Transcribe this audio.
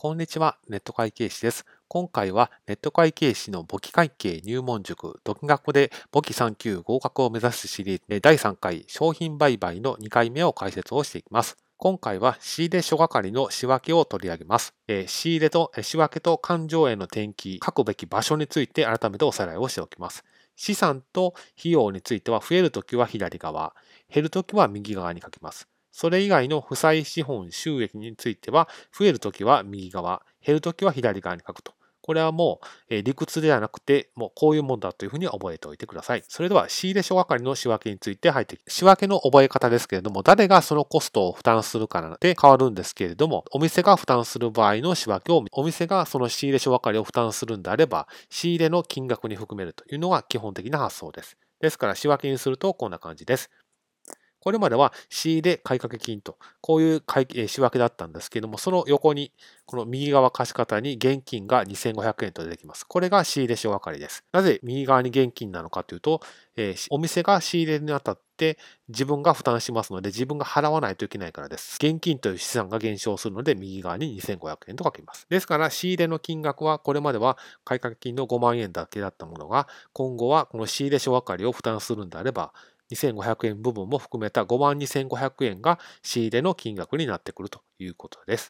こんにちは、ネット会計士です。今回はネット会計士の簿記会計入門塾、独学で簿記3級合格を目指すシリーズ第3回商品売買の2回目を解説をしていきます。今回は仕入れ諸係の仕分けを取り上げます。え、仕入れと仕分けと勘定への転記、書くべき場所について改めておさらいをしておきます。資産と費用については増えるときは左側、減るときは右側に書きます。それ以外の負債資本収益については、増えるときは右側、減るときは左側に書くと。これはもう、理屈ではなくて、もうこういうもんだというふうに覚えておいてください。それでは、仕入れ書係の仕分けについて入って仕分けの覚え方ですけれども、誰がそのコストを負担するかで変わるんですけれども、お店が負担する場合の仕分けを、お店がその仕入れ書係を負担するんであれば、仕入れの金額に含めるというのが基本的な発想です。ですから、仕分けにするとこんな感じです。これまでは仕入れ買掛金と、こういう仕分けだったんですけども、その横に、この右側貸方に現金が2500円と出てきます。これが仕入れ書係です。なぜ右側に現金なのかというと、えー、お店が仕入れにあたって自分が負担しますので、自分が払わないといけないからです。現金という資産が減少するので、右側に2500円と書きます。ですから、仕入れの金額は、これまでは買掛金の5万円だけだったものが、今後はこの仕入れ書係を負担するんであれば、2500円部分も含めた5万2500円が仕入れの金額になってくるということです。